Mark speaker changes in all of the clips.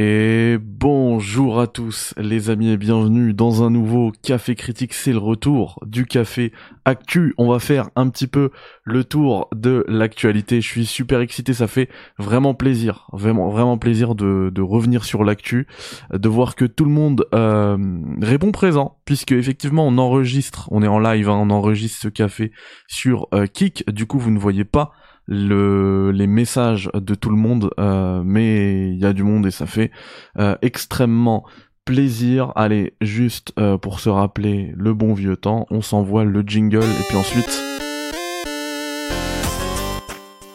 Speaker 1: Et bonjour à tous les amis et bienvenue dans un nouveau Café Critique, c'est le retour du Café Actu. On va faire un petit peu le tour de l'actualité. Je suis super excité, ça fait vraiment plaisir, vraiment vraiment plaisir de, revenir sur l'actu, de voir que tout le monde euh, répond présent, puisque effectivement on enregistre, on est en live, hein, on enregistre ce café sur euh, Kik, du coup vous ne voyez pas le, les messages de tout le monde, euh, mais il y a du monde et ça fait euh, extrêmement plaisir. Allez, juste euh, pour se rappeler le bon vieux temps, on s'envoie le jingle et puis ensuite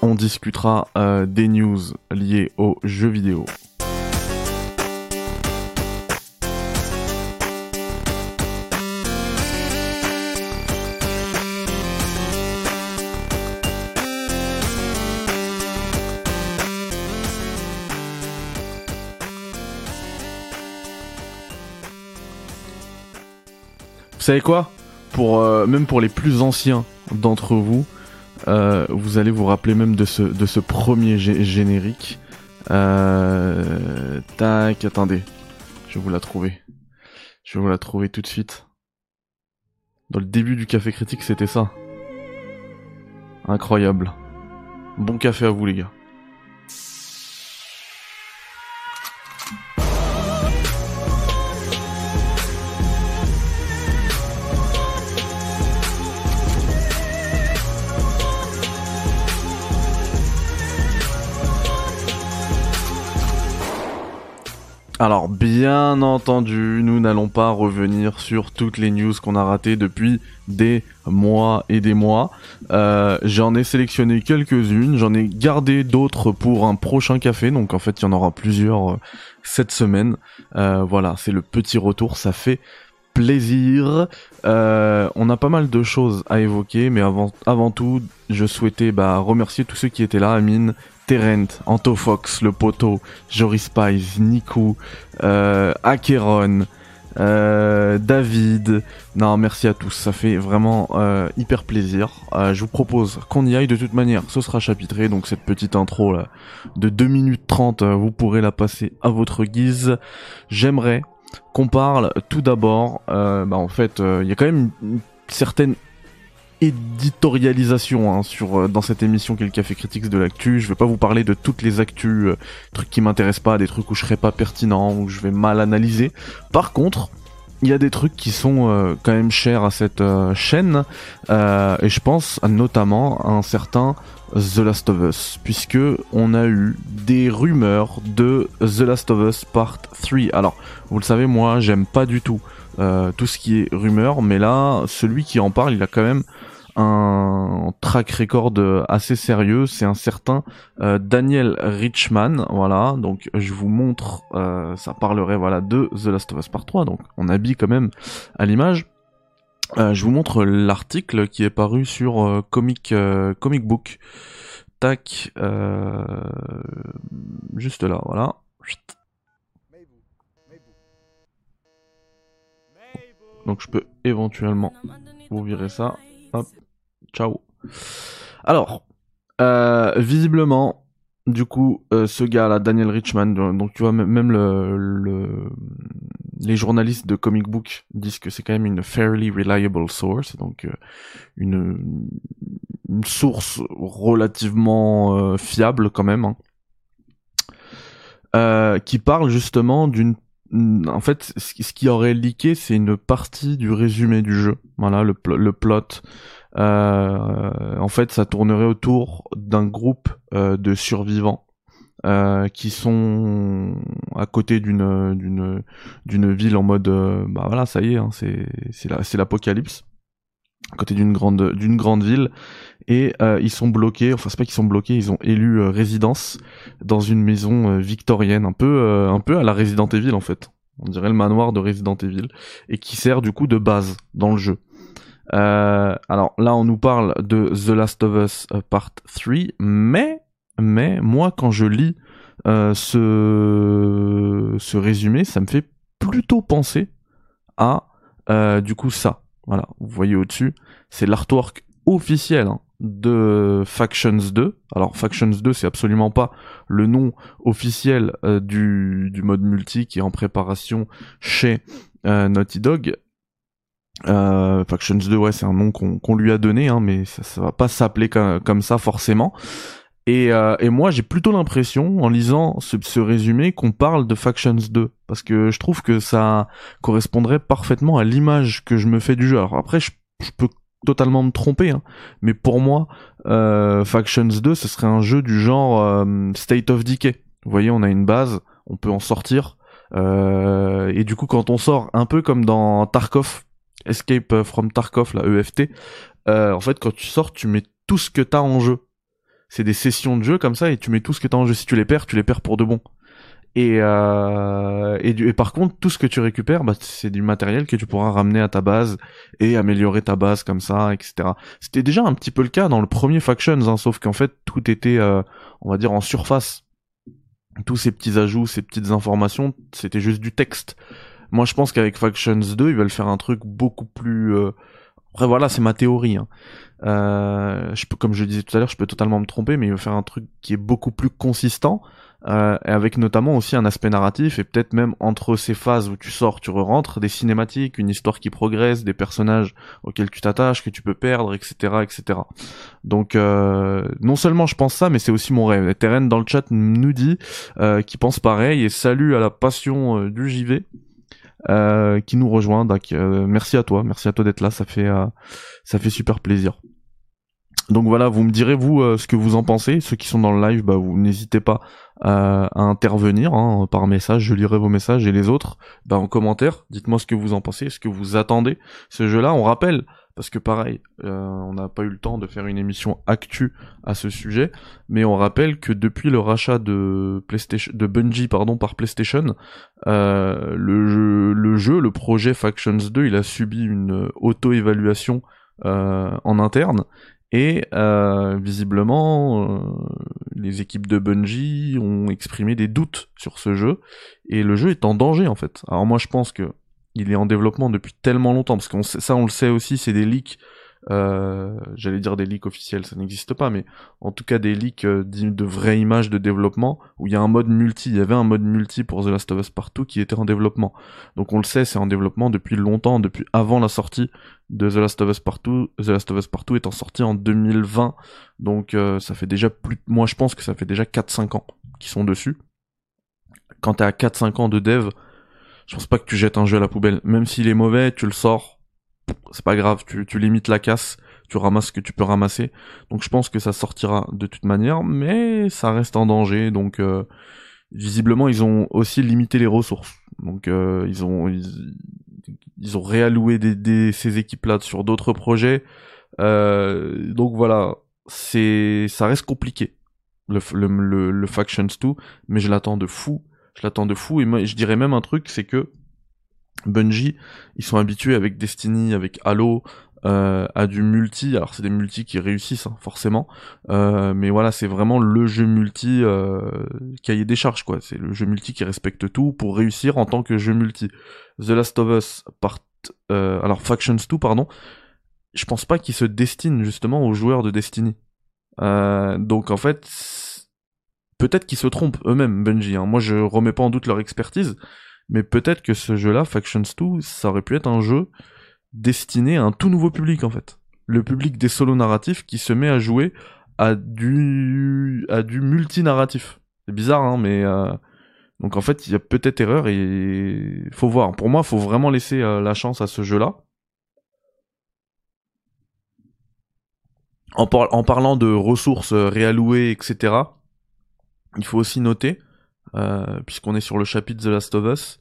Speaker 1: on discutera des news liées aux jeux vidéo. Vous savez quoi? Pour euh, même pour les plus anciens d'entre vous, euh, vous allez vous rappeler même de ce de ce premier générique. Euh, tac, attendez, je vais vous la trouver. Je vais vous la trouver tout de suite. Dans le début du café critique, c'était ça. Incroyable. Bon café à vous les gars. Alors bien entendu, nous n'allons pas revenir sur toutes les news qu'on a ratées depuis des mois et des mois. Euh, j'en ai sélectionné quelques-unes, j'en ai gardé d'autres pour un prochain café, donc en fait il y en aura plusieurs euh, cette semaine. Euh, voilà, c'est le petit retour, ça fait plaisir. on a pas mal de choses à évoquer, mais avant, avant tout, je souhaitais bah, remercier tous ceux qui étaient là, Amine, Terent, Antofox, le poteau, Joris Pies, Niku, euh, Akeron, euh, David. Non, merci à tous, ça fait vraiment euh, hyper plaisir. Euh, je vous propose qu'on y aille de toute manière, ce sera chapitré, donc cette petite intro là de 2 minutes 30, vous pourrez la passer à votre guise. J'aimerais qu'on parle tout d'abord, bah en fait, il y a quand même une certaine éditorialisation hein, sur euh, dans cette émission qui est le Café Critiques de l'actu. Je vais pas vous parler de toutes les actus, euh, trucs qui m'intéressent pas, des trucs où je serais pas pertinent, où je vais mal analyser. Par contre, il y a des trucs qui sont euh, quand même chers à cette chaîne et je pense notamment à un certain The Last of Us puisque on a eu des rumeurs de The Last of Us Part 3. Alors, vous le savez moi, j'aime pas du tout tout ce qui est rumeur, mais là, celui qui en parle, il a quand même un track record assez sérieux, c'est un certain euh, Daniel Richman, voilà, donc je vous montre, euh, ça parlerait voilà de The Last of Us Part 3, donc on habille quand même à l'image. Euh, je vous montre l'article qui est paru sur Comic Comic Book. Tac, juste là, voilà. Donc je peux éventuellement vous virer ça. Ciao. Alors, euh, visiblement, du coup, euh, ce gars-là, Daniel Richman, donc tu vois, même le, les journalistes de comic book disent que c'est quand même une fairly reliable source, donc euh, une, source relativement fiable quand même, hein. qui parle justement d'une en fait, ce qui aurait leaké, c'est une partie du résumé du jeu. Voilà, le, plot, en fait, ça tournerait autour d'un groupe euh, de survivants euh, qui sont à côté d'une d'une d'une ville en mode bah voilà ça y est hein, c'est c'est l'apocalypse. À côté d'une grande d'une grande ville. Et ils sont bloqués enfin c'est pas qu'ils sont bloqués ils ont élu résidence dans une maison victorienne un peu un peu à la Resident Evil en fait. On dirait le manoir de Resident Evil. Et qui sert du coup de base dans le jeu euh, alors là, on nous parle de The Last of Us euh, Part 3, mais, mais moi, quand je lis euh, ce, ce résumé, ça me fait plutôt penser à du coup ça. Voilà, vous voyez au-dessus, c'est l'artwork officiel hein, de Factions 2. Alors Factions 2, c'est absolument pas le nom officiel du, du mode multi qui est en préparation chez Naughty Dog. Euh, Factions 2, ouais, c'est un nom qu'on lui a donné, hein, mais ça, ça va pas s'appeler comme, ça forcément. Et, euh, et moi, j'ai plutôt l'impression, en lisant ce, ce résumé, qu'on parle de Factions 2, parce que je trouve que ça correspondrait parfaitement à l'image que je me fais du jeu. Alors après, je, je peux totalement me tromper, hein, mais pour moi, euh, Factions 2, ce serait un jeu du genre euh, State of Decay. Vous voyez, on a une base, on peut en sortir, euh, et du coup, quand on sort, un peu comme dans Tarkov, Escape from Tarkov, la EFT, euh, en fait, quand tu sors, tu mets tout ce que t'as en jeu. C'est des sessions de jeu comme ça, et tu mets tout ce que t'as en jeu. Si tu les perds, tu les perds pour de bon. Et, euh, et, et, par contre, tout ce que tu récupères, bah, c'est du matériel que tu pourras ramener à ta base et améliorer ta base comme ça, etc. C'était déjà un petit peu le cas dans le premier Factions, hein, sauf qu'en fait, tout était, euh, on va dire, en surface. Tous ces petits ajouts, ces petites informations, c'était juste du texte. Moi, je pense qu'avec Factions 2, ils veulent faire un truc beaucoup plus... Euh... Après, voilà, c'est ma théorie. Hein. Euh, je peux, comme je disais tout à l'heure, je peux totalement me tromper, mais il veut faire un truc qui est beaucoup plus consistant euh, avec notamment aussi un aspect narratif et peut-être même entre ces phases où tu sors, tu re-rentres, des cinématiques, une histoire qui progresse, des personnages auxquels tu t'attaches, que tu peux perdre, etc., etc. Donc euh, non seulement je pense ça, mais c'est aussi mon rêve. Terren dans le chat nous dit euh, qu'il pense pareil et salut à la passion euh, du JV. Euh, qui nous rejoint. Euh, merci à toi, merci à toi d'être là, ça fait ça fait super plaisir. Donc voilà, vous me direz vous ce que vous en pensez. Ceux qui sont dans le live, bah vous n'hésitez pas à intervenir hein, par message. Je lirai vos messages et les autres bah, en commentaire. Dites-moi ce que vous en pensez, ce que vous attendez ce jeu-là. On rappelle parce que pareil, euh, on n'a pas eu le temps de faire une émission actu à ce sujet, mais on rappelle que depuis le rachat de PlayStation, de Bungie pardon par PlayStation, euh, le, jeu, le jeu, le projet Factions 2, il a subi une auto-évaluation euh, en interne et euh, visiblement, euh, les équipes de Bungie ont exprimé des doutes sur ce jeu, et le jeu est en danger en fait. Alors moi je pense que il est en développement depuis tellement longtemps, parce que ça on le sait aussi, c'est des leaks euh, j'allais dire des leaks officiels, ça n'existe pas, mais en tout cas des leaks euh, de vraies images de développement où il y a un mode multi, il y avait un mode multi pour The Last of Us Partout qui était en développement. Donc on le sait, c'est en développement depuis longtemps, depuis avant la sortie de The Last of Us Partout. The Last of Us Partout étant sorti en 2020, donc euh, ça fait déjà plus, moi je pense que ça fait déjà 4-5 ans qu'ils sont dessus. Quand t'es à 4-5 ans de dev, je pense pas que tu jettes un jeu à la poubelle, même s'il est mauvais, tu le sors, c'est pas grave, tu, limites la casse, tu ramasses ce que tu peux ramasser. Donc je pense que ça sortira de toute manière, mais ça reste en danger. Donc euh, visiblement ils ont aussi limité les ressources. Donc euh, ils ont ils, ont réalloué des, ces équipes-là sur d'autres projets. Euh, donc voilà, c'est ça reste compliqué le, le, le, Factions 2, mais je l'attends de fou. Je l'attends de fou et moi, je dirais même un truc, c'est que Bungie, ils sont habitués avec Destiny, avec Halo, euh, à du multi. Alors c'est des multi qui réussissent hein, forcément, euh, mais voilà, c'est vraiment le jeu multi euh, cahier des charges quoi. C'est le jeu multi qui respecte tout pour réussir en tant que jeu multi. The Last of Us part, euh, alors Factions 2 pardon. Je pense pas qu'ils se destinent justement aux joueurs de Destiny. Euh, donc en fait, peut-être qu'ils se trompent eux-mêmes Bungie. Hein. Moi je remets pas en doute leur expertise mais peut-être que ce jeu-là, Factions 2, ça aurait pu être un jeu destiné à un tout nouveau public en fait. Le public des solos narratifs qui se met à jouer à du à du multi-narratif. C'est bizarre hein, mais euh... donc en fait, il y a peut-être erreur et faut voir. Pour moi, faut vraiment laisser euh, la chance à ce jeu-là. En, parlant de ressources euh, réallouées, etc., il faut aussi noter euh, puisqu'on est sur le chapitre The Last of Us,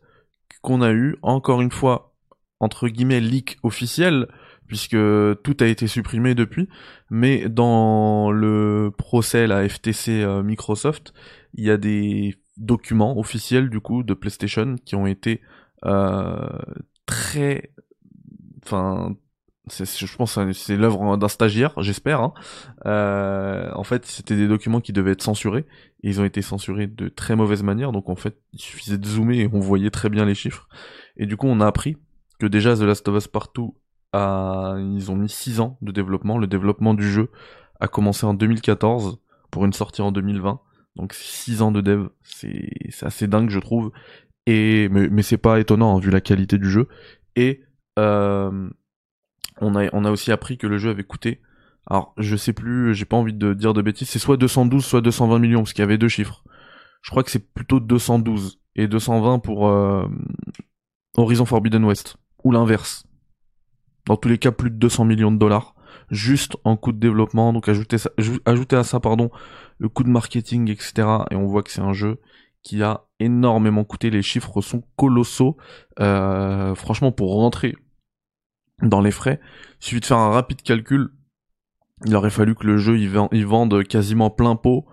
Speaker 1: qu'on a eu, encore une fois, entre guillemets, leak officiel, puisque tout a été supprimé depuis, mais dans le procès, la FTC euh, Microsoft, il y a des documents officiels, du coup, de PlayStation qui ont été euh, très... Enfin, je pense c'est l'œuvre d'un stagiaire, j'espère. Hein. Euh, en fait, c'était des documents qui devaient être censurés, et ils ont été censurés de très mauvaise manière, donc en fait, il suffisait de zoomer et on voyait très bien les chiffres. Et du coup, on a appris que déjà The Last of Us Partout, a... ils ont mis 6 ans de développement, le développement du jeu a commencé en 2014 pour une sortie en 2020. Donc 6 ans de dev, c'est assez dingue je trouve. Et mais, mais c'est pas étonnant hein, vu la qualité du jeu. Et euh, on a aussi appris que le jeu avait coûté. Alors je sais plus, j'ai pas envie de dire de bêtises. C'est soit 212 soit 220 millions parce qu'il y avait deux chiffres. Je crois que c'est plutôt 212 et 220 pour euh, Horizon Forbidden West ou l'inverse. Dans tous les cas, plus de 200 millions de dollars juste en coût de développement. Donc ajouter, ça, à ça, pardon, le coût de marketing, etc. Et on voit que c'est un jeu qui a énormément coûté. Les chiffres sont colossaux. Euh, franchement, pour rentrer dans les frais, il suffit de faire un rapide calcul. Il aurait fallu que le jeu il, vende quasiment plein pot.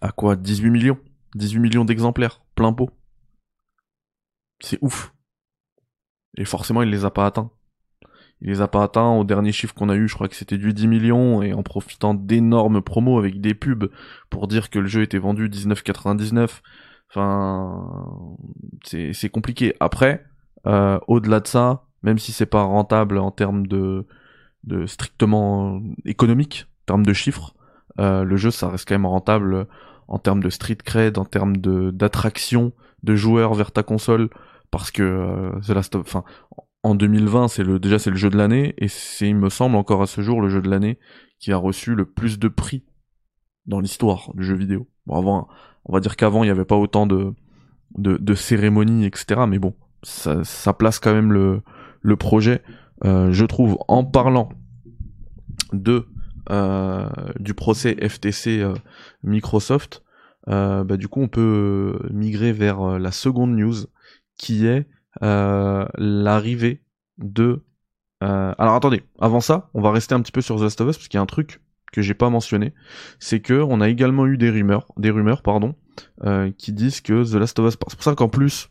Speaker 1: À quoi? 18 millions? 18 millions d'exemplaires, plein pot. C'est ouf. Et forcément, il les a pas atteints. Il les a pas atteints. Au dernier chiffre qu'on a eu, je crois que c'était du 10 millions, et en profitant d'énormes promos avec des pubs pour dire que le jeu était vendu 19,99. Enfin, c'est compliqué. Après, euh, au-delà de ça, même si c'est pas rentable en termes de, de strictement économique, en termes de chiffres, euh, le jeu ça reste quand même rentable en termes de street cred, en termes de d'attraction de joueurs vers ta console, parce que euh, The Last en 2020, c'est le déjà c'est le jeu de l'année et c'est il me semble encore à ce jour le jeu de l'année qui a reçu le plus de prix dans l'histoire du jeu vidéo. Bon avant, on va dire qu'avant il n'y avait pas autant de, de, de cérémonies etc. Mais bon, ça, ça place quand même le le projet. Euh, je trouve en parlant de euh, du procès FTC euh, Microsoft, bah, du coup on peut migrer vers la seconde news qui est l'arrivée de... Alors attendez, avant ça, on va rester un petit peu sur The Last of Us parce qu'il y a un truc que j'ai pas mentionné, c'est que on a également eu des rumeurs, des rumeurs pardon, qui disent que The Last of Us, c'est pour ça qu'en plus,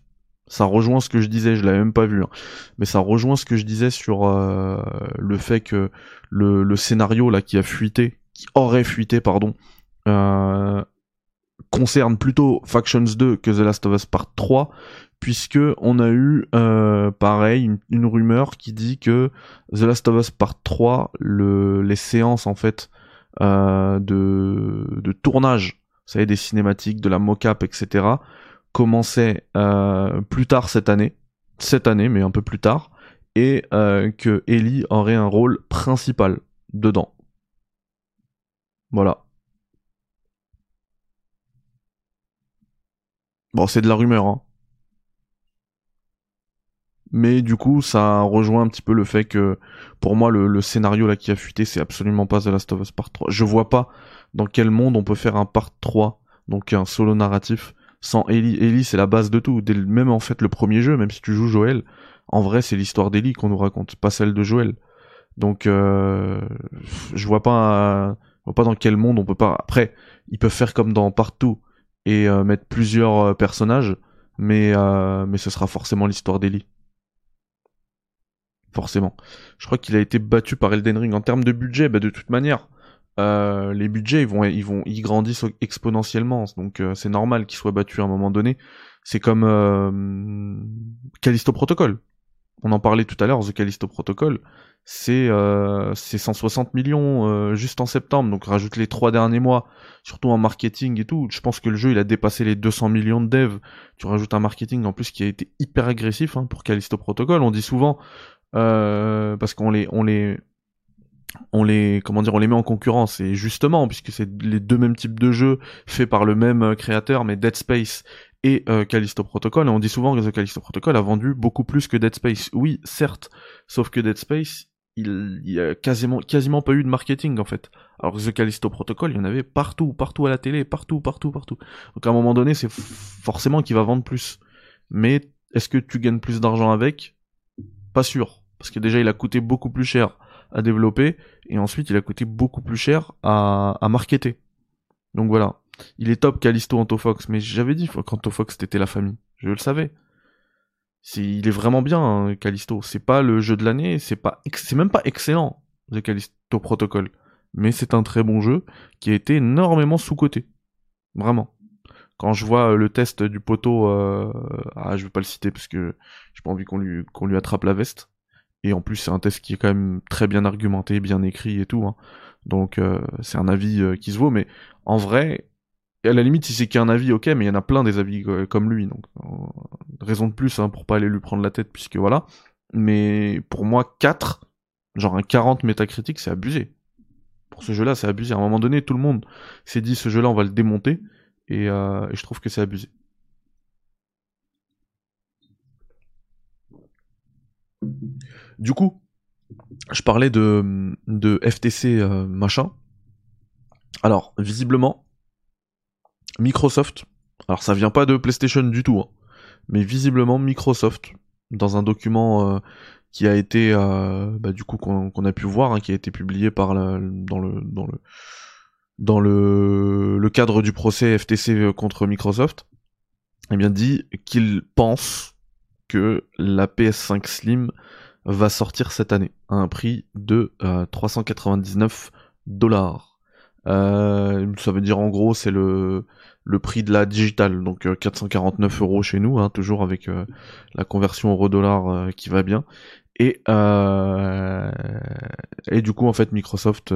Speaker 1: ça rejoint ce que je disais, je l'avais même pas vu, hein, mais ça rejoint ce que je disais sur le fait que le, le, scénario là qui a fuité, qui aurait fuité pardon, concerne plutôt Factions 2 que The Last of Us Part 3, puisque on a eu euh, pareil une, rumeur qui dit que The Last of Us Part 3, le, les séances en fait euh, de, de tournage, vous savez des cinématiques, de la mocap, etc. commençaient euh, plus tard cette année, cette année mais un peu plus tard, et euh, que Ellie aurait un rôle principal dedans. Voilà. Bon, c'est de la rumeur, hein mais du coup ça rejoint un petit peu le fait que pour moi le, scénario là qui a fuité c'est absolument pas The Last of Us Part 3 je vois pas dans quel monde on peut faire un Part 3 donc un solo narratif sans Ellie Ellie c'est la base de tout même en fait le premier jeu même si tu joues Joël en vrai c'est l'histoire d'Ellie qu'on nous raconte pas celle de Joël donc euh, je vois pas vois pas dans quel monde on peut pas après ils peuvent faire comme dans Partout et euh, mettre plusieurs euh, personnages mais mais ce sera forcément l'histoire d'Ellie forcément. Je crois qu'il a été battu par Elden Ring en termes de budget, bah de toute manière. Euh, les budgets ils vont ils vont ils grandissent exponentiellement. Donc euh, c'est normal qu'ils soient battus à un moment donné. C'est comme euh, Callisto Protocol. On en parlait tout à l'heure The Callisto Protocol. C'est euh, c'est 160 millions euh, juste en septembre. Donc rajoute les trois derniers mois surtout en marketing et tout. Je pense que le jeu il a dépassé les 200 millions de devs. Tu rajoutes un marketing en plus qui a été hyper agressif hein, pour Callisto Protocol. On dit souvent euh, parce qu'on les, on les, on les, comment dire, on les met en concurrence et justement puisque c'est les deux mêmes types de jeux faits par le même euh, créateur, mais Dead Space et euh, Callisto Protocol. Et on dit souvent que The Callisto Protocol a vendu beaucoup plus que Dead Space. Oui, certes, sauf que Dead Space, il, y a quasiment, quasiment pas eu de marketing en fait. Alors que The Callisto Protocol, il y en avait partout, partout à la télé, partout, partout, partout. Donc à un moment donné, c'est forcément qu'il va vendre plus. Mais est-ce que tu gagnes plus d'argent avec? Pas sûr parce que déjà il a coûté beaucoup plus cher à développer et ensuite il a coûté beaucoup plus cher à, à marketer. Donc voilà, il est top Callisto Antofox, mais j'avais dit qu'Antofox c'était la famille, je le savais. C'est, il est vraiment bien hein. C'est pas le jeu de l'année, c'est pas, c'est même pas excellent The Callisto Protocol, mais c'est un très bon jeu qui a été énormément sous coté, vraiment. Quand je vois le test du poteau, euh... ah je vais pas le citer parce que j'ai pas envie qu'on lui qu'on lui attrape la veste et en plus c'est un test qui est quand même très bien argumenté, bien écrit et tout. Hein. Donc c'est un avis qui se vaut, mais en vrai, à la limite, si c'est qu'un avis, ok, mais il y en a plein des avis comme lui, donc raison de plus hein, pour pas aller lui prendre la tête, puisque voilà. Mais pour moi, 4, genre un 40 métacritique, c'est abusé. Pour ce jeu-là, c'est abusé. À un moment donné, tout le monde s'est dit ce jeu-là, on va le démonter, et, et je trouve que c'est abusé. Du coup, je parlais de, FTC euh, machin. Alors, visiblement, Microsoft, alors ça vient pas de PlayStation du tout, hein, mais visiblement Microsoft, dans un document euh, qui a été, euh, bah, du coup, qu'on a pu voir, hein, qui a été publié par dans le, le cadre du procès FTC contre Microsoft, eh bien dit qu'il pense que la PS5 Slim va sortir cette année à un prix de 399 euh, dollars. Euh, ça veut dire en gros c'est le prix de la digitale, donc 449 euh, euros chez nous, hein, toujours avec la conversion euro-dollar qui va bien. Et et du coup en fait Microsoft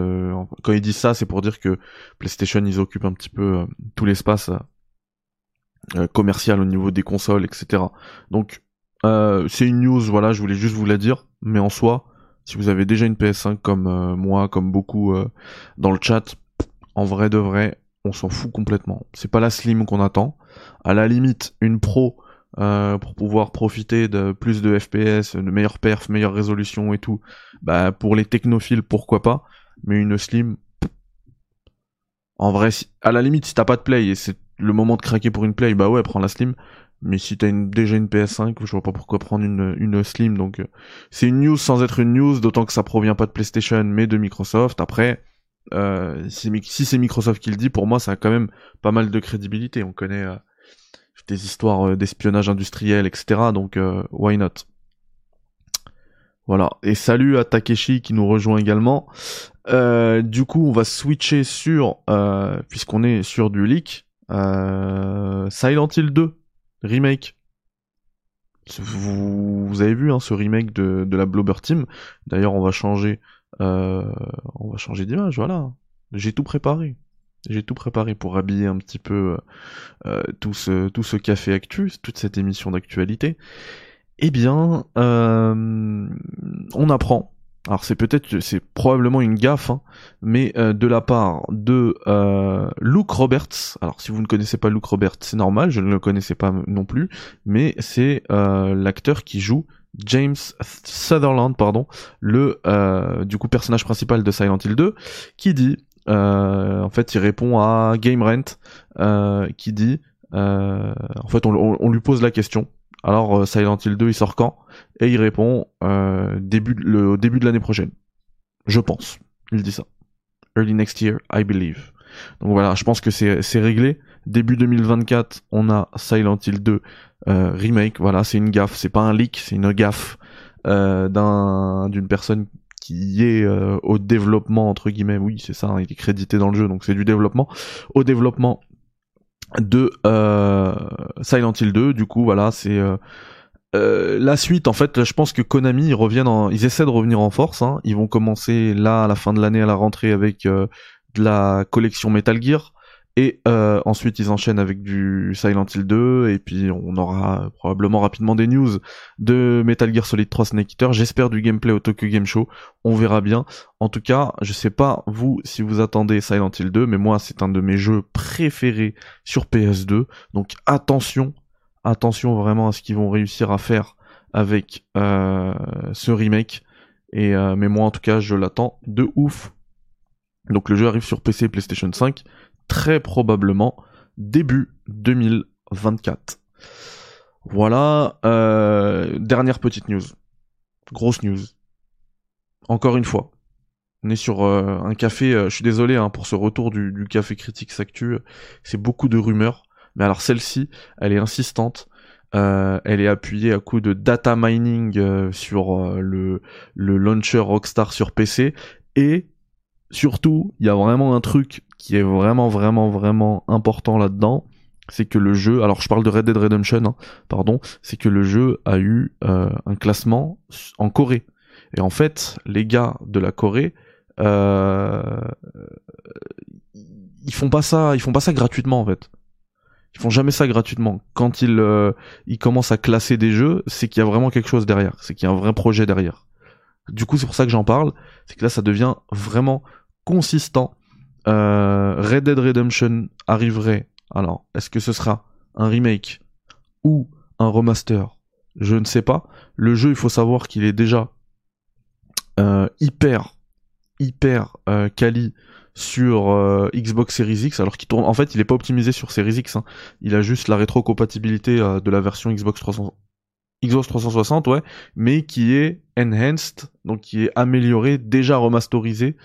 Speaker 1: quand ils disent ça c'est pour dire que PlayStation ils occupent un petit peu tout l'espace commercial au niveau des consoles etc. Donc euh, c'est une news, voilà, je voulais juste vous la dire, mais en soi, si vous avez déjà une PS5 comme euh, moi, comme beaucoup euh, dans le chat, en vrai de vrai, on s'en fout complètement. C'est pas la slim qu'on attend. À la limite, une pro pour pouvoir profiter de plus de FPS, de meilleures perfs, meilleure résolution et tout. Bah pour les technophiles, pourquoi pas. Mais une slim, en vrai, à la limite, si t'as pas de play et c'est le moment de craquer pour une play, bah ouais, prends la slim. Mais si t'as une, déjà une PS5, je vois pas pourquoi prendre une, une Slim. Donc euh, c'est une news sans être une news, d'autant que ça provient pas de PlayStation mais de Microsoft. Après, euh, si, c'est Microsoft qui le dit, pour moi ça a quand même pas mal de crédibilité. On connaît euh, des histoires euh, d'espionnage industriel, etc. Donc why not? Voilà. Et salut à Takeshi qui nous rejoint également. du coup, on va switcher sur, puisqu'on est sur du leak, Silent Hill 2 remake. Vous, avez vu hein, ce remake de, la Blobber Team. D'ailleurs, on va changer, euh, on va changer d'image. Voilà, j'ai tout préparé. J'ai tout préparé pour habiller un petit peu euh, tout ce tout ce café actu, toute cette émission d'actualité. Eh bien, euh, on apprend alors c'est peut-être, c'est probablement une gaffe, hein, mais euh, de la part de euh, Luke Roberts. Alors si vous ne connaissez pas Luke Roberts, c'est normal, je ne le connaissais pas non plus, mais c'est euh, l'acteur qui joue James Sutherland, pardon, le du coup personnage principal de Silent Hill 2, qui dit, en fait, il répond à Game Rent, qui dit, en fait, on lui pose la question alors euh, Silent Hill 2 il sort quand? Et il répond euh, début le début de l'année prochaine. Je pense. Il dit ça. Early next year, I believe. Donc voilà, je pense que c'est réglé. Début 2024, on a Silent Hill 2 euh, remake. Voilà, c'est une gaffe, c'est pas un leak, c'est une gaffe euh, d'un d'une personne qui est euh, au développement entre guillemets. Oui, c'est ça, hein, il est crédité dans le jeu, donc c'est du développement. Au développement de euh, Silent Hill 2. Du coup, voilà, c'est euh, euh, la suite. En fait, je pense que Konami ils reviennent, en, ils essaient de revenir en force. Hein. Ils vont commencer là à la fin de l'année à la rentrée avec de la collection Metal Gear. Et euh, ensuite, ils enchaînent avec du Silent Hill 2, et puis on aura probablement rapidement des news de Metal Gear Solid 3 Snake Eater. J'espère du gameplay au Tokyo Game Show. On verra bien. En tout cas, je sais pas vous si vous attendez Silent Hill 2, mais moi c'est un de mes jeux préférés sur PS2. Donc attention, attention vraiment à ce qu'ils vont réussir à faire avec euh, ce remake. Et euh, mais moi en tout cas, je l'attends de ouf. Donc le jeu arrive sur PC et PlayStation 5 très probablement début 2024. Voilà, euh, dernière petite news. Grosse news. Encore une fois. On est sur euh, un café, euh, je suis désolé hein, pour ce retour du, café critique s'actu, c'est beaucoup de rumeurs. Mais alors celle-ci, elle est insistante. elle est appuyée à coup de data mining sur le, le launcher Rockstar sur PC. Et surtout, il y a vraiment un truc qui est vraiment, vraiment, vraiment important là-dedans, c'est que le jeu, alors je parle de Red Dead Redemption, hein, pardon, c'est que le jeu a eu euh, un classement en Corée. Et en fait, les gars de la Corée euh, ils font pas ça, ils font pas ça gratuitement en fait. Ils font jamais ça gratuitement. Quand ils, euh, ils commencent à classer des jeux, c'est qu'il y a vraiment quelque chose derrière, c'est qu'il y a un vrai projet derrière. Du coup, c'est pour ça que j'en parle, c'est que là, ça devient vraiment consistant. Euh, Red Dead Redemption arriverait. Alors, est-ce que ce sera un remake ou un remaster? Je ne sais pas. Le jeu, il faut savoir qu'il est déjà euh, hyper, hyper euh, quali sur euh, Xbox Series X, alors qu'il tourne. En fait, il est pas optimisé sur Series X. Hein. Il a juste la rétrocompatibilité de la version Xbox 300, Xbox 360, ouais, mais qui est enhanced, donc qui est amélioré, déjà remasterisé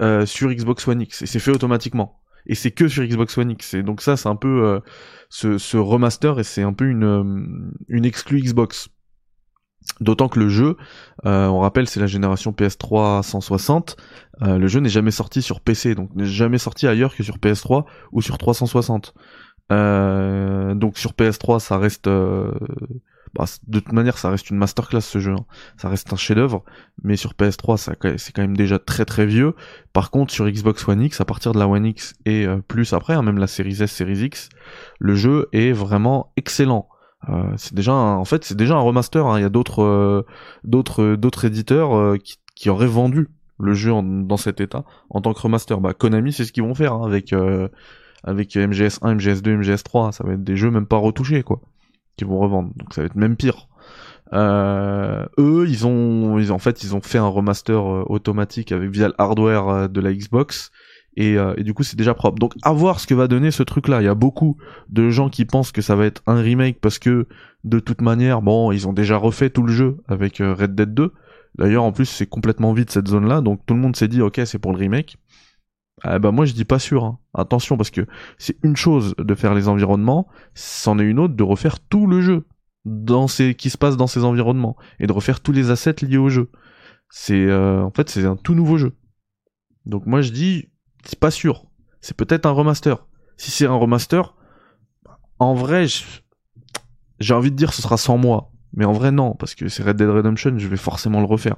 Speaker 1: euh, sur Xbox One X. Et c'est fait automatiquement. Et c'est que sur Xbox One X. Et donc ça, c'est un peu euh, ce, ce, remaster et c'est un peu une, euh, une exclue Xbox. D'autant que le jeu, euh, on rappelle, c'est la génération PS3 160. Euh, le jeu n'est jamais sorti sur PC, donc n'est jamais sorti ailleurs que sur PS3 ou sur 360. Euh, donc sur PS3, ça reste bah, de toute manière, ça reste une masterclass ce jeu. Hein. Ça reste un chef-d'œuvre, mais sur PS3, c'est quand même déjà très très vieux. Par contre, sur Xbox One X, à partir de la One X et euh, plus après, hein, même la Series S, Series X, le jeu est vraiment excellent. Euh, c'est déjà, un, en fait, c'est déjà un remaster. Hein. Il y a d'autres, euh, éditeurs qui, auraient vendu le jeu dans cet état en tant que remaster. Bah, Konami, c'est ce qu'ils vont faire avec avec MGS1, MGS2, MGS3. Ça va être des jeux même pas retouchés, quoi qui vont revendre. Donc ça va être même pire. Euh, eux, ils ont, ils, en fait, ils ont fait un remaster euh, automatique avec via le hardware euh, de la Xbox. Et, euh, et du coup, c'est déjà propre. Donc, à voir ce que va donner ce truc-là. Il y a beaucoup de gens qui pensent que ça va être un remake parce que, de toute manière, bon, ils ont déjà refait tout le jeu avec Red Dead 2. D'ailleurs, en plus, c'est complètement vide cette zone-là. Donc, tout le monde s'est dit, ok, c'est pour le remake. Ah bah moi je dis pas sûr. Hein. Attention parce que c'est une chose de faire les environnements, c'en est une autre de refaire tout le jeu dans ces qui se passe dans ces environnements et de refaire tous les assets liés au jeu. C'est euh, en fait c'est un tout nouveau jeu. Donc moi je dis c'est pas sûr. C'est peut-être un remaster. Si c'est un remaster, en vrai j'ai envie de dire ce sera sans moi, mais en vrai non parce que c'est Red Dead Redemption, je vais forcément le refaire.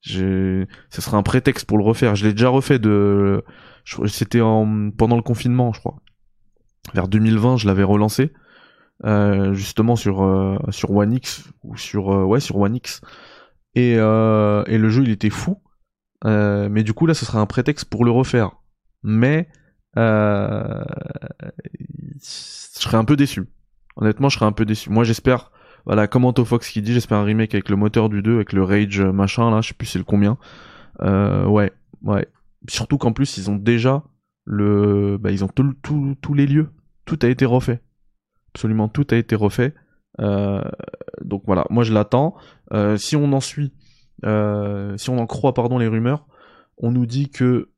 Speaker 1: Ce sera un prétexte pour le refaire. Je l'ai déjà refait de, c'était en pendant le confinement, je crois. Vers 2020, je l'avais relancé, euh, justement sur euh, sur One X ou sur euh, ouais sur One X. Et euh, et le jeu, il était fou. Euh, mais du coup là, ce sera un prétexte pour le refaire. Mais je serais un peu déçu. Honnêtement, je serais un peu déçu. Moi, j'espère voilà, comme Fox qui dit, j'espère un remake avec le moteur du 2, avec le Rage machin là, je sais plus c'est le combien. Euh, ouais, ouais. Surtout qu'en plus ils ont déjà le, bah ils ont tous les lieux, tout a été refait, absolument tout a été refait. Euh, donc voilà, moi je l'attends. Euh, si on en suit, euh, si on en croit pardon les rumeurs, on nous dit que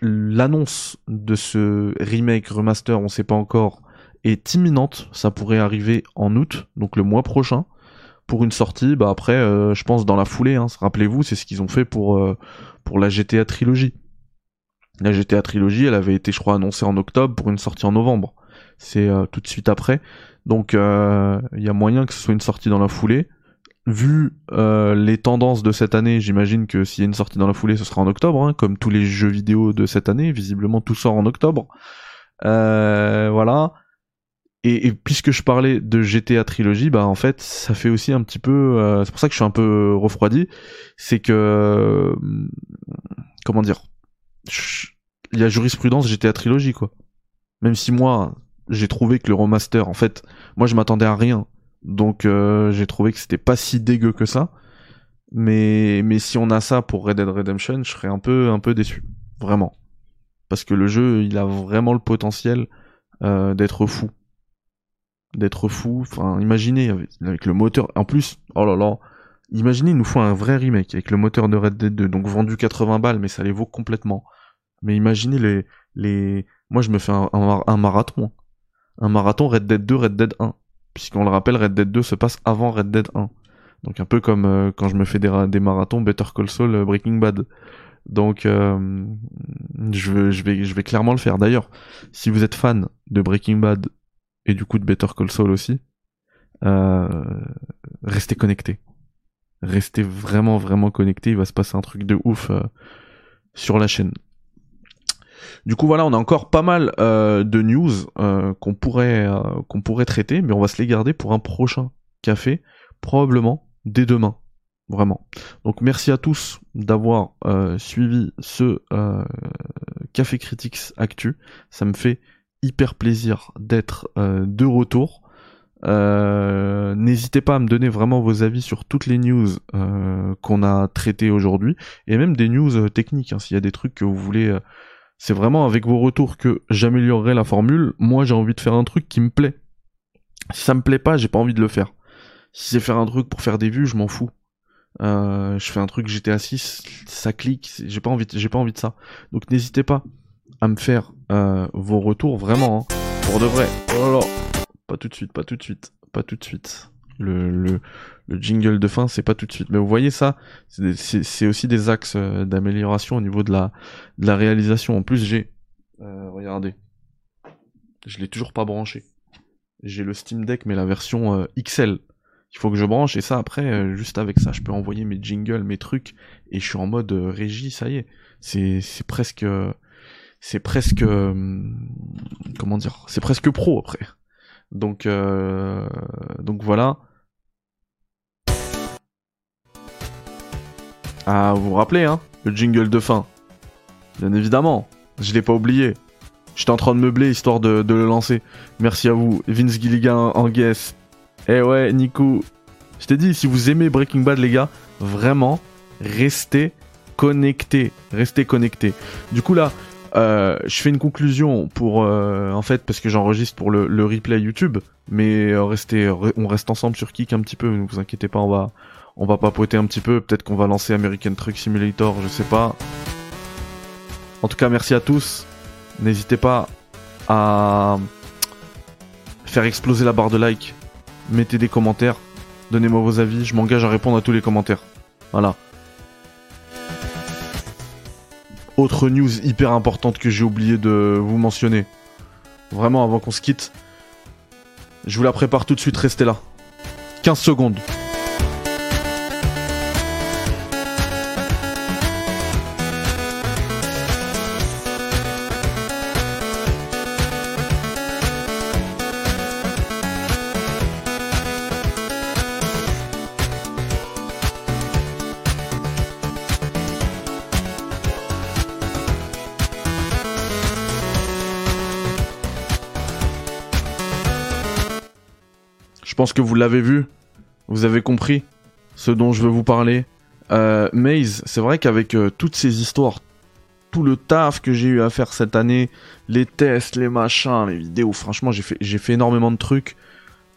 Speaker 1: l'annonce de ce remake remaster, on sait pas encore, est imminente. Ça pourrait arriver en août, donc le mois prochain, pour une sortie. Bah après, je pense dans la foulée. Hein, Rappelez-vous, c'est ce qu'ils ont fait pour pour la GTA trilogie. La GTA trilogie, elle avait été, je crois, annoncée en octobre pour une sortie en novembre. C'est euh, tout de suite après. Donc il y a moyen que ce soit une sortie dans la foulée. Vu les tendances de cette année, j'imagine que s'il y a une sortie dans la foulée, ce sera en octobre, hein, comme tous les jeux vidéo de cette année. Visiblement, tout sort en octobre. voilà. Et, puisque je parlais de GTA trilogie, bah en fait, ça fait aussi un petit peu. Euh, c'est pour ça que je suis un peu refroidi. C'est que euh, comment dire, il y a jurisprudence GTA trilogie quoi. Même si moi, j'ai trouvé que le remaster, en fait, moi je m'attendais à rien, donc euh, j'ai trouvé que c'était pas si dégueu que ça. Mais mais si on a ça pour Red Dead Redemption, je serais un peu un peu déçu, vraiment, parce que le jeu, il a vraiment le potentiel d'être fou d'être fou. Enfin, imaginez avec, le moteur. En plus, oh là là, imaginez, il nous faut un vrai remake avec le moteur de Red Dead 2, donc vendu 80 balles, mais ça les vaut complètement. Mais imaginez les, les, moi je me fais un, un, marathon, un marathon Red Dead 2, Red Dead 1, puisqu'on le rappelle, Red Dead 2 se passe avant Red Dead 1. Donc un peu comme euh, quand je me fais des, des marathons Better Call Saul, euh, Breaking Bad. Donc euh, je, je, vais, je vais clairement le faire. D'ailleurs, si vous êtes fan de Breaking Bad et du coup de Better Call Saul aussi, euh, restez connectés. Restez vraiment vraiment connectés, il va se passer un truc de ouf euh, sur la chaîne. Du coup voilà, on a encore pas mal euh, de news euh, qu'on pourrait qu'on pourrait traiter, mais on va se les garder pour un prochain café, probablement dès demain. Vraiment. Donc merci à tous d'avoir suivi ce Café Critics Actu. Ça me fait hyper plaisir d'être de retour. N'hésitez pas à me donner vraiment vos avis sur toutes les news qu'on a traitées aujourd'hui et même des news techniques. Hein, S'il y a des trucs que vous voulez c'est vraiment avec vos retours que j'améliorerai la formule. Moi, j'ai envie de faire un truc qui me plaît. Si ça me plaît pas, j'ai pas envie de le faire. Si c'est faire un truc pour faire des vues, je m'en fous. Euh, je fais un truc GTA 6, ça clique, j'ai pas envie, j'ai pas envie de ça. Donc n'hésitez pas à me faire euh, vos retours vraiment, hein, pour de vrai. Oh pas tout de suite, pas tout de suite, pas tout de suite le, le, le jingle de fin, c'est pas tout de suite. Mais vous voyez ça, c'est aussi des axes euh, d'amélioration au niveau de la, de la réalisation. En plus, j'ai, euh, regardez, je l'ai toujours pas branché. J'ai le Steam Deck, mais la version euh, XL. Il faut que je branche et ça après, juste avec ça, je peux envoyer mes jingles, mes trucs et je suis en mode régie. Ça y est, c'est c'est presque c'est presque comment dire, c'est presque pro après. Donc donc voilà. Ah, vous vous rappelez, hein Le jingle de fin? Bien évidemment, je l'ai pas oublié. J'étais en train de meubler histoire de, le lancer. Merci à vous, Vince Gilligan en guest. Eh ouais, Nico. Je t'ai dit, si vous aimez Breaking Bad, les gars, vraiment, restez connectés. Restez connectés. Du coup, là, euh, je fais une conclusion pour, euh, en fait, parce que j'enregistre pour le, replay YouTube. Mais euh, restez, on reste ensemble sur Kik un petit peu, ne vous inquiétez pas, on va, on va papoter un petit peu, peut-être qu'on va lancer American Truck Simulator, je sais pas. En tout cas, merci à tous. N'hésitez pas à faire exploser la barre de like. Mettez des commentaires. Donnez-moi vos avis. Je m'engage à répondre à tous les commentaires. Voilà. Autre news hyper importante que j'ai oublié de vous mentionner. Vraiment, avant qu'on se quitte. Je vous la prépare tout de suite, restez là. 15 secondes. Pense que vous l'avez vu, vous avez compris ce dont je veux vous parler. Euh, Maze, c'est vrai qu'avec euh, toutes ces histoires, tout le taf que j'ai eu à faire cette année, les tests, les machins, les vidéos, franchement, j'ai fait, énormément de trucs.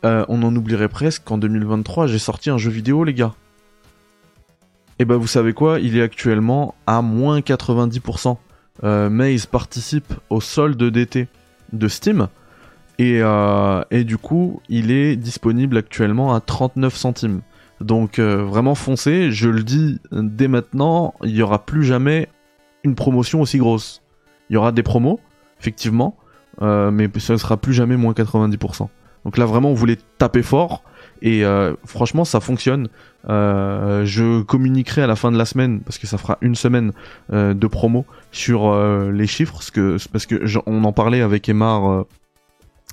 Speaker 1: Euh, on en oublierait presque qu'en 2023, j'ai sorti un jeu vidéo, les gars. Et bah, vous savez quoi? Il est actuellement à moins 90%. Maze participe au solde d'été de Steam. Euh, et, du coup, il est disponible actuellement à 39 centimes. Donc euh, vraiment foncé, je le dis dès maintenant, il n'y aura plus jamais une promotion aussi grosse. Il y aura des promos, effectivement, euh, mais ce ne sera plus jamais moins 90%. Donc là vraiment, on voulait taper fort, et franchement, ça fonctionne. je communiquerai à la fin de la semaine, parce que ça fera une semaine de promo, sur les chiffres, parce que, parce que en parlait avec Emar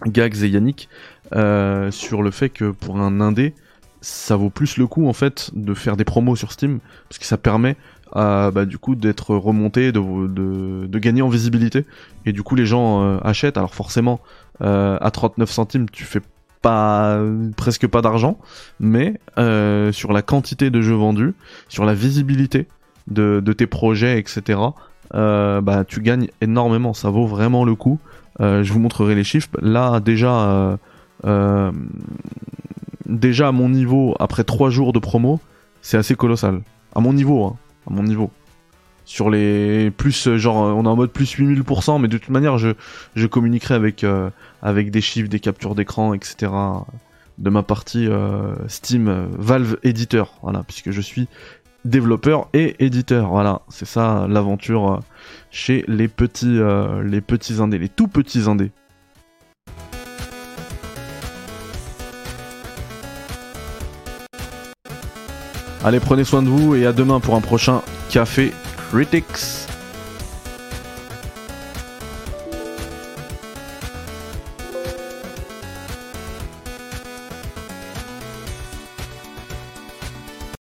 Speaker 1: Gags et Yannick euh, sur le fait que pour un indé, ça vaut plus le coup en fait de faire des promos sur Steam parce que ça permet bah, du coup d'être remonté, de, gagner en visibilité et du coup les gens euh, achètent. Alors forcément euh, à 39 centimes tu fais pas presque pas d'argent, mais sur la quantité de jeux vendus, sur la visibilité de, de tes projets, etc. bah tu gagnes énormément. Ça vaut vraiment le coup. Euh, je vous montrerai les chiffres. Là, déjà, euh, euh, déjà à mon niveau, après 3 jours de promo, c'est assez colossal. À mon niveau, hein, à mon niveau. Sur les plus, genre, on est en mode plus 8000%, mais de toute manière, je, je communiquerai avec, avec des chiffres, des captures d'écran, etc. de ma partie Steam Valve éditeur, voilà, puisque je suis développeur et éditeur. Voilà, c'est ça l'aventure euh, chez les petits, euh, les petits indés, les tout petits indés. Allez, prenez soin de vous et à demain pour un prochain Café Critics.